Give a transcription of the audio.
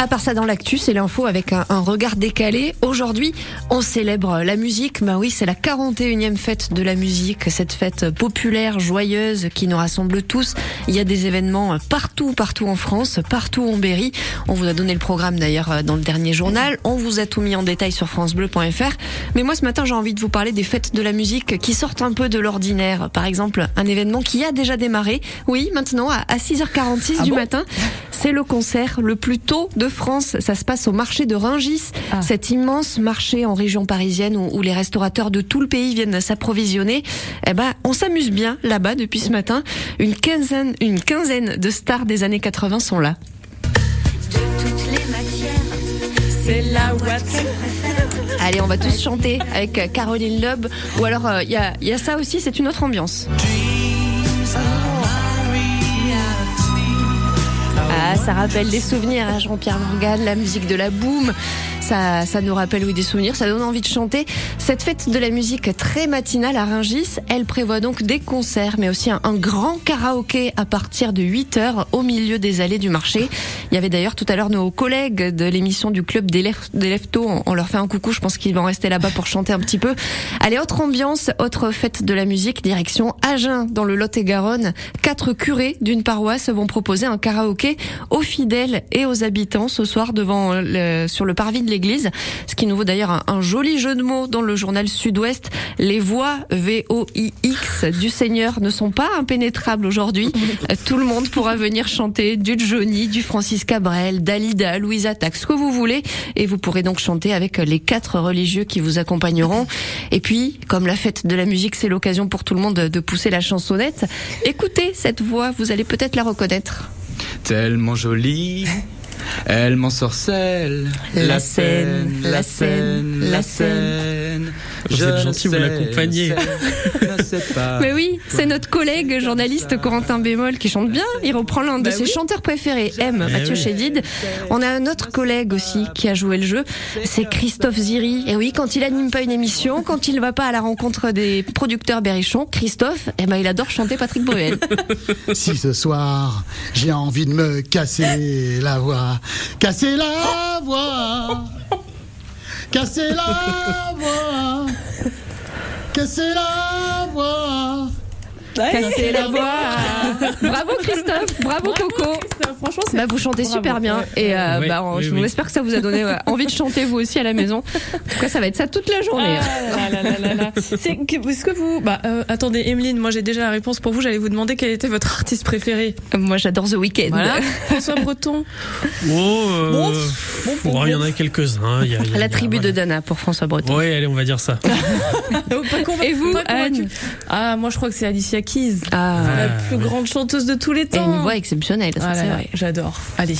À part ça, dans l'actu, c'est l'info avec un, un regard décalé. Aujourd'hui, on célèbre la musique. Bah oui, c'est la 41e fête de la musique, cette fête populaire, joyeuse, qui nous rassemble tous. Il y a des événements partout, partout en France, partout en Berry. On vous a donné le programme d'ailleurs dans le dernier journal. On vous a tout mis en détail sur francebleu.fr. Mais moi, ce matin, j'ai envie de vous parler des fêtes de la musique qui sortent un peu de l'ordinaire. Par exemple, un événement qui a déjà démarré. Oui, maintenant, à 6h46 Ah du bon? matin. C'est le concert le plus tôt de France. Ça se passe au marché de Ringis, Ah. cet immense marché en région parisienne où, où les restaurateurs de tout le pays viennent s'approvisionner. Eh ben, on s'amuse bien là-bas depuis ce matin. Une quinzaine, une quinzaine de stars des années 80 sont là. toutes les matières. C'est la. Allez, on va tous chanter avec Caroline Loeb. Ou alors, euh, il y, a, il y a ça aussi, c'est une autre ambiance. Ça rappelle des souvenirs à Jean-Pierre Morgan, la musique de la boom. Ça, ça nous rappelle oui des souvenirs, ça donne envie de chanter. Cette fête de la musique très matinale à Ringis, elle prévoit donc des concerts, mais aussi un, grand karaoké à partir de 8 heures au milieu des allées du marché. Il y avait d'ailleurs tout à l'heure nos collègues de l'émission du club des Lef- des Leftos. On, on leur fait un coucou, je pense qu'ils vont rester là-bas pour chanter un petit peu. Allez, autre ambiance, autre fête de la musique, direction Agen, dans le Lot-et-Garonne. Quatre curés d'une paroisse vont proposer un karaoké aux fidèles et aux habitants ce soir devant le, sur le parvis de l'église. Ce qui nous vaut d'ailleurs un, un joli jeu de mots dans le journal Sud-Ouest. Les voix V-O-I-X du Seigneur ne sont pas impénétrables aujourd'hui. Tout le monde pourra venir chanter du Johnny, du Francis Cabrel, Dalida, Louise Attaque, ce que vous voulez. Et vous pourrez donc chanter avec les quatre religieux qui vous accompagneront. Et puis, comme la fête de la musique, c'est l'occasion pour tout le monde de de pousser la chansonnette. Écoutez cette voix, vous allez peut-être la reconnaître. Tellement jolie, elle m'ensorcelle. La scène, la scène, la scène. Vous êtes gentil, vous l'accompagnez. Mais oui, c'est notre collègue journaliste Corentin Bémol qui chante bien. Il reprend l'un de Bah ses oui. chanteurs préférés, M, Eh Mathieu oui. Chédid. On a un autre collègue aussi qui a joué le jeu, c'est Christophe Ziri. Et oui, quand il anime pas une émission, quand il va pas à la rencontre des producteurs berrichons, Christophe, eh ben, il adore chanter Patrick Bruel. Si ce soir j'ai envie de me casser la voix, casser la voix, casser la voix, casser la voix. Casser la voix. Bravo Christophe, bravo Coco. Franchement, c'est Bah, vous chantez Bravo. super bien et euh, Oui, bah, on- oui, je oui. espère que ça vous a donné ouais, envie de chanter vous aussi à la maison. En tout cas, ça va être ça toute la journée. Ah là là là là là. C'est que- Est-ce que vous. Bah, euh, attendez, Emeline, moi j'ai déjà la réponse pour vous. J'allais vous demander quel était votre artiste préféré. Moi, j'adore The Weeknd. Voilà. François Breton. Oh, euh, Bon, bon, bon, il y en a quelques-uns. il y a- y a- La tribu de voilà. Dana pour François Breton. Ouais, allez, on va dire ça. Convaincu- Et vous. Anne Ah, moi je crois que c'est Alicia Keys. Ah, La Ah, plus oui. grande chanteuse de tous les et temps. une voix exceptionnelle, ça Ah c'est vrai. J'adore. Allez.